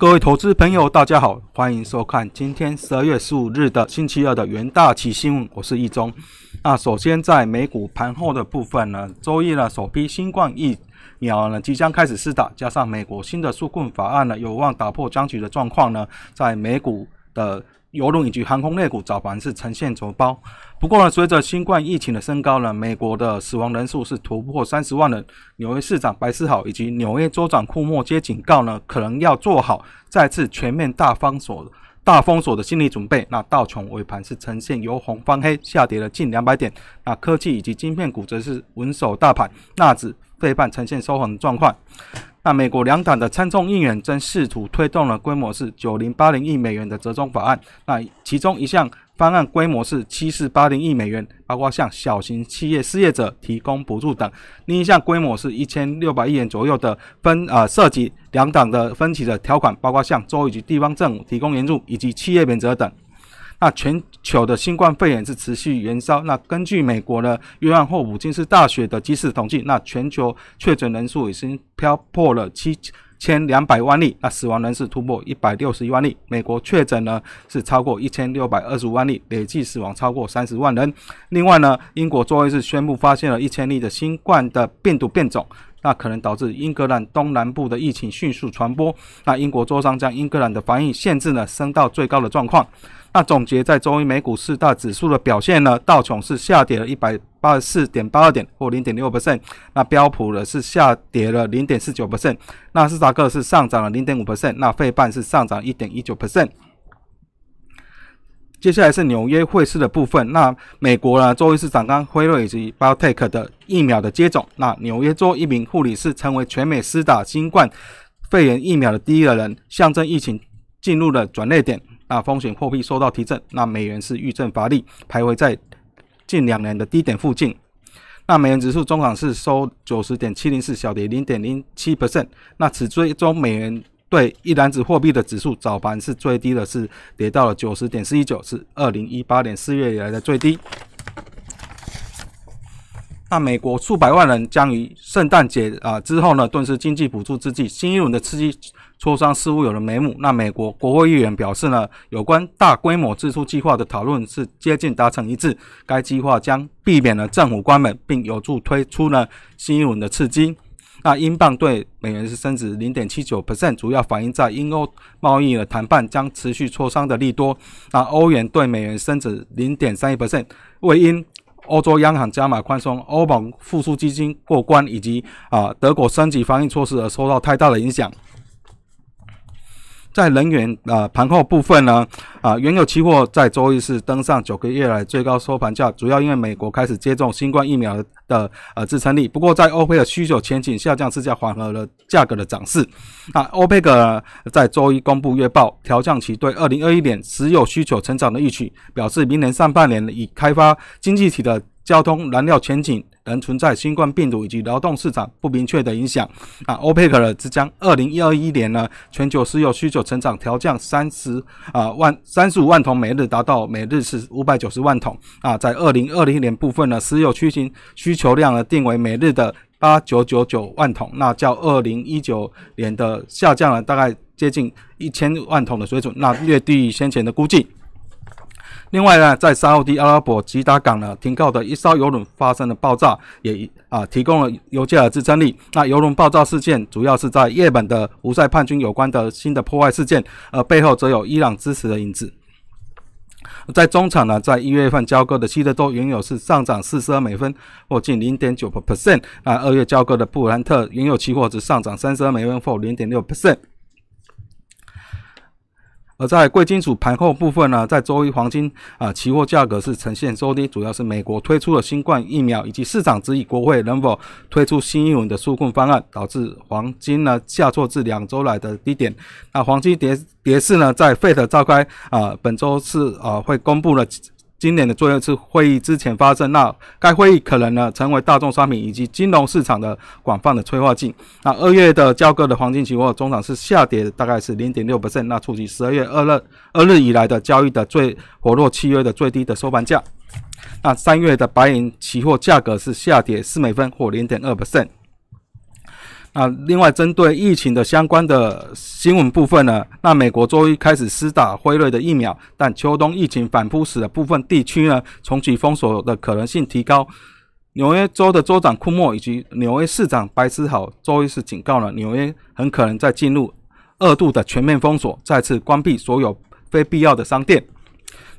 各位投资朋友，大家好，欢迎收看今天十二月十五日的星期二的元大旗新闻，我是易中。那首先在美股盘后的部分呢，周一呢首批新冠疫苗呢即将开始施打，加上美国新的纾困法案呢有望打破僵局的状况呢，在美股的邮轮以及航空类股早盘是呈现走包。不过呢，随着新冠疫情的升高呢，美国的死亡人数是突破三十万人。纽约市长白思豪以及纽约州长库莫皆警告呢，可能要做好再次全面大封锁、大封锁的心理准备。那道琼尾盘是呈现由红翻黑，下跌了近两百点。那科技以及晶片股则是稳守大盘，纳指、费半呈现收红的状况。那美国两党的参众议员正试图推动了规模是九零八零亿美元的折中法案。那其中一项。方案规模是七四八零亿美元，包括向小型企业失业者提供补助等。另一项规模是一千六百亿元左右的分呃涉及两党的分歧的条款，包括向州以及地方政府提供援助以及企业免责等。那全球的新冠肺炎是持续燃烧。那根据美国的约翰霍普金斯大学的即时统计，那全球确诊人数已经飘破了七。千两百万例，那死亡人数突破一百六十一万例。美国确诊呢是超过一千六百二十五万例，累计死亡超过三十万人。另外呢，英国周一是宣布发现了一千例的新冠的病毒变种，那可能导致英格兰东南部的疫情迅速传播。那英国州商将英格兰的防疫限制呢升到最高的状况。那总结在周一美股四大指数的表现呢，道琼是下跌了一百八十四点八二点或零点六 percent，那标普呢是下跌了零点四九 percent，纳斯达克是上涨了零点五 percent，那费半是上涨一点一九 percent。接下来是纽约汇市的部分，那美国呢周一是展开辉瑞以及 BioTech 的疫苗的接种，那纽约州一名护理师成为全美施打新冠肺炎疫苗的第一个人，象征疫情进入了转捩点。那风险货币受到提振，那美元是遇震乏力，徘徊在近两年的低点附近。那美元指数中场是收九十点七零四，小跌零点零七 percent。那此追踪美元对一篮子货币的指数早盘是最低的，是跌到了九十点四一九，是二零一八年四月以来的最低。那美国数百万人将于圣诞节啊之后呢，顿时经济补助之际，新一轮的刺激。磋商似乎有了眉目。那美国国会议员表示呢，有关大规模支出计划的讨论是接近达成一致。该计划将避免了政府关门，并有助推出呢新一轮的刺激。那英镑对美元是升值零点七九 percent，主要反映在英欧贸易的谈判将持续磋商的利多。那欧元对美元升值零点三一 percent，为因欧洲央行加码宽松、欧盟复苏基金过关以及啊德国升级防疫措施而受到太大的影响。在能源啊盘后部分呢啊原油期货在周一是登上九个月来最高收盘价，主要因为美国开始接种新冠疫苗的呃支撑力。不过在欧佩的需求前景下降之下，缓和了价格的涨势。那欧佩克在周一公布月报，调降其对二零二一年石油需求成长的预期，表示明年上半年以开发经济体的交通燃料前景。仍存在新冠病毒以及劳动市场不明确的影响。啊，欧佩克呢，只将二零二一年呢全球石油需求成长调降三十啊万三十五万桶每日，达到每日是五百九十万桶。啊，在二零二零年部分呢，石油需求需求量呢定为每日的八九九九万桶，那较二零一九年的下降了大概接近一千万桶的水准，那略低于先前的估计。另外呢，在沙地阿拉伯吉达港呢停靠的一艘油轮发生了爆炸，也啊提供了油价的支撑力。那油轮爆炸事件主要是在夜本的胡塞叛军有关的新的破坏事件，而背后则有伊朗支持的影子。在中场呢，在一月份交割的西德州原油是上涨四十二美分，或近零点九个 percent。啊，二月交割的布兰特原油期货则上涨三十二美分，或零点六 percent。而在贵金属盘后部分呢，在周一黄金啊期货价格是呈现收低，主要是美国推出了新冠疫苗，以及市场质疑国会能否推出新一轮的纾困方案，导致黄金呢下挫至两周来的低点。那黄金跌跌势呢，在费特召开啊本周四啊会公布了。今年的最后一次会议之前发生，那该会议可能呢成为大众商品以及金融市场的广泛的催化剂。那二月的交割的黄金期货中场是下跌，大概是零点六 percent，那触及十二月二日二日以来的交易的最活络契约的最低的收盘价。那三月的白银期货价格是下跌四美分或零点二 percent。那另外针对疫情的相关的新闻部分呢，那美国周一开始施打辉瑞的疫苗，但秋冬疫情反扑使得部分地区呢重启封锁的可能性提高。纽约州的州长库莫以及纽约市长白思豪周一是警告了纽约很可能在进入二度的全面封锁，再次关闭所有非必要的商店。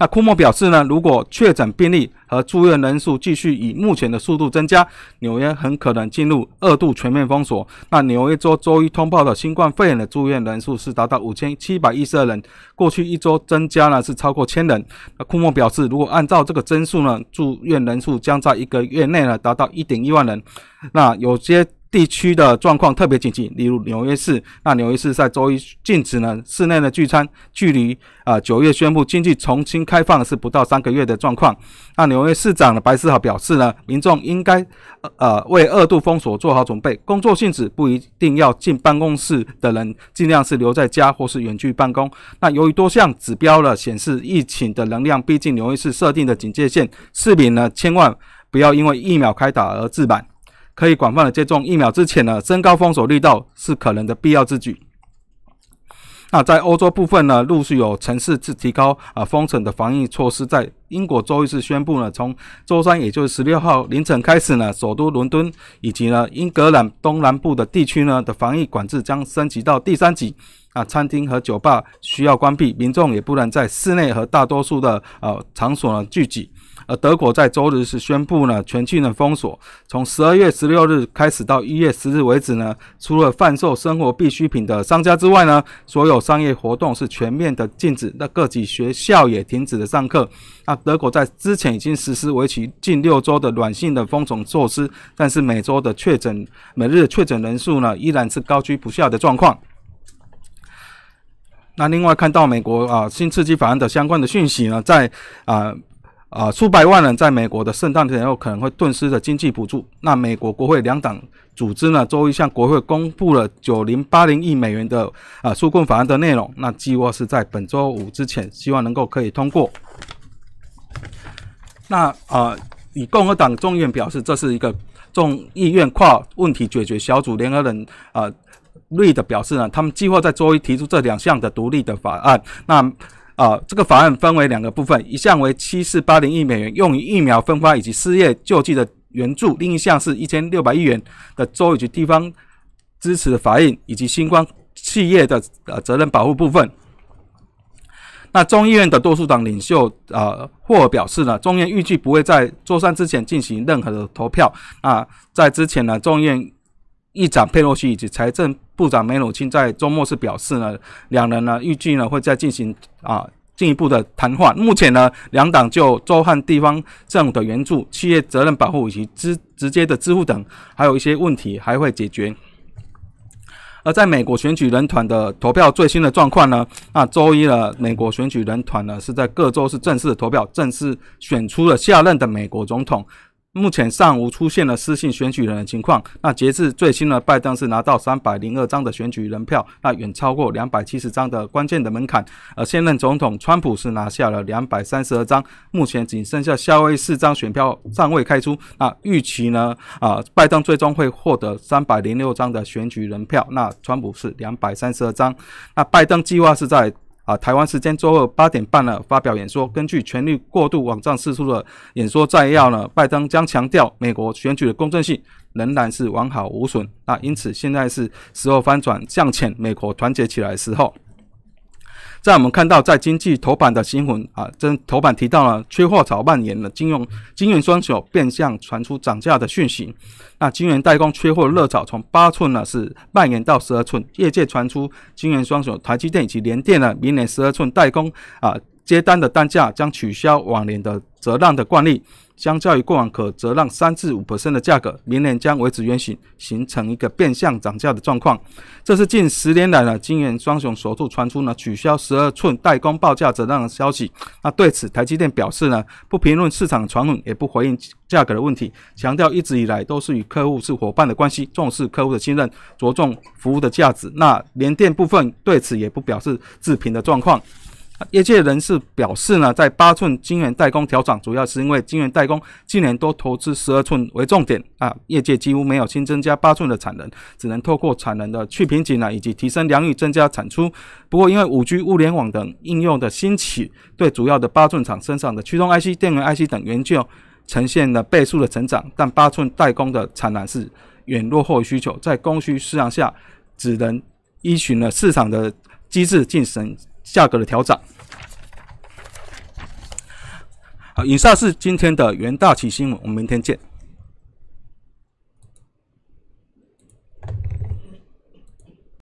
那库莫表示呢，如果确诊病例和住院人数继续以目前的速度增加，纽约很可能进入二度全面封锁。那纽约州周一通报的新冠肺炎的住院人数是达到五千七百一十二人，过去一周增加呢是超过千人。那库莫表示，如果按照这个增速呢，住院人数将在一个月内呢达到一点一万人。那有些。地区的状况特别紧急，例如纽约市。那纽约市在周一禁止呢室内的聚餐，距离啊九月宣布经济重新开放是不到三个月的状况。那纽约市长的白思豪表示呢，民众应该呃为二度封锁做好准备。工作性质不一定要进办公室的人，尽量是留在家或是远距办公。那由于多项指标了显示疫情的能量逼近纽约市设定的警戒线，市民呢千万不要因为疫苗开打而自满。可以广泛的接种疫苗之前呢，升高封锁力道是可能的必要之举。那在欧洲部分呢，陆续有城市自提高啊封城的防疫措施。在英国周一是宣布呢，从周三也就是十六号凌晨开始呢，首都伦敦以及呢英格兰东南部的地区呢的防疫管制将升级到第三级。啊，餐厅和酒吧需要关闭，民众也不能在室内和大多数的呃场所呢聚集。而德国在周日是宣布呢全境的封锁，从十二月十六日开始到一月十日为止呢，除了贩售生活必需品的商家之外呢，所有商业活动是全面的禁止。那各级学校也停止了上课。那德国在之前已经实施为期近六周的软性的封锁措施，但是每周的确诊每日的确诊人数呢依然是高居不下的状况。那另外看到美国啊新刺激法案的相关的讯息呢，在啊。啊，数百万人在美国的圣诞节后可能会顿失的经济补助。那美国国会两党组织呢，周一向国会公布了九零八零亿美元的啊纾困法案的内容。那计划是在本周五之前，希望能够可以通过。那啊，以共和党众议院表示，这是一个众议院跨问题解决小组联合人啊瑞的表示呢，他们计划在周一提出这两项的独立的法案。那啊，这个法案分为两个部分，一项为七四八零亿美元用于疫苗分发以及失业救济的援助，另一项是一千六百亿元的州以及地方支持的法印以及新冠企业的呃责任保护部分。那众议院的多数党领袖啊霍尔表示呢，众院预计不会在周三之前进行任何的投票。啊，在之前呢，众议院。议长佩洛西以及财政部长梅努钦在周末是表示呢，两人呢预计呢会再进行啊进一步的谈话。目前呢，两党就州和地方政府的援助、企业责任保护以及直直接的支付等，还有一些问题还会解决。而在美国选举人团的投票最新的状况呢，那周一呢，美国选举人团呢是在各州是正式投票，正式选出了下任的美国总统。目前尚无出现了失信选举人的情况。那截至最新的拜登是拿到三百零二张的选举人票，那远超过两百七十张的关键的门槛。而现任总统川普是拿下了两百三十二张，目前仅剩下夏威夷四张选票尚未开出。那预期呢？啊，拜登最终会获得三百零六张的选举人票，那川普是两百三十二张。那拜登计划是在。啊，台湾时间周二八点半呢，发表演说。根据权力过度网站释出的演说摘要呢，拜登将强调美国选举的公正性仍然是完好无损。那因此现在是时候翻转向前，美国团结起来的时候。在我们看到，在经济头版的新闻啊，这头版提到了缺货潮蔓延了，金融金圆双手变相传出涨价的讯息。那金圆代工缺货热潮从八寸呢是蔓延到十二寸，业界传出金圆双手台积电以及联电呢，明年十二寸代工啊接单的单价将取消往年的折让的惯例。相较于过往可折让三至五的价格，明年将维持原形，形成一个变相涨价的状况。这是近十年来呢，金元双雄首度传出呢取消十二寸代工报价折让的消息。那对此，台积电表示呢，不评论市场传闻，也不回应价格的问题，强调一直以来都是与客户是伙伴的关系，重视客户的信任，着重服务的价值。那联电部分对此也不表示置评的状况。业界人士表示呢，在八寸晶圆代工调整，主要是因为晶圆代工今年都投资十二寸为重点啊，业界几乎没有新增加八寸的产能，只能透过产能的去瓶颈呢，以及提升良率增加产出。不过，因为五 G、物联网等应用的兴起，对主要的八寸厂身上的驱动 IC、电源 IC 等元件呈现了倍数的成长，但八寸代工的产能是远落后需求，在供需市场下，只能依循了市场的机制进行。价格的调整。好，以上是今天的元大旗新闻，我们明天见。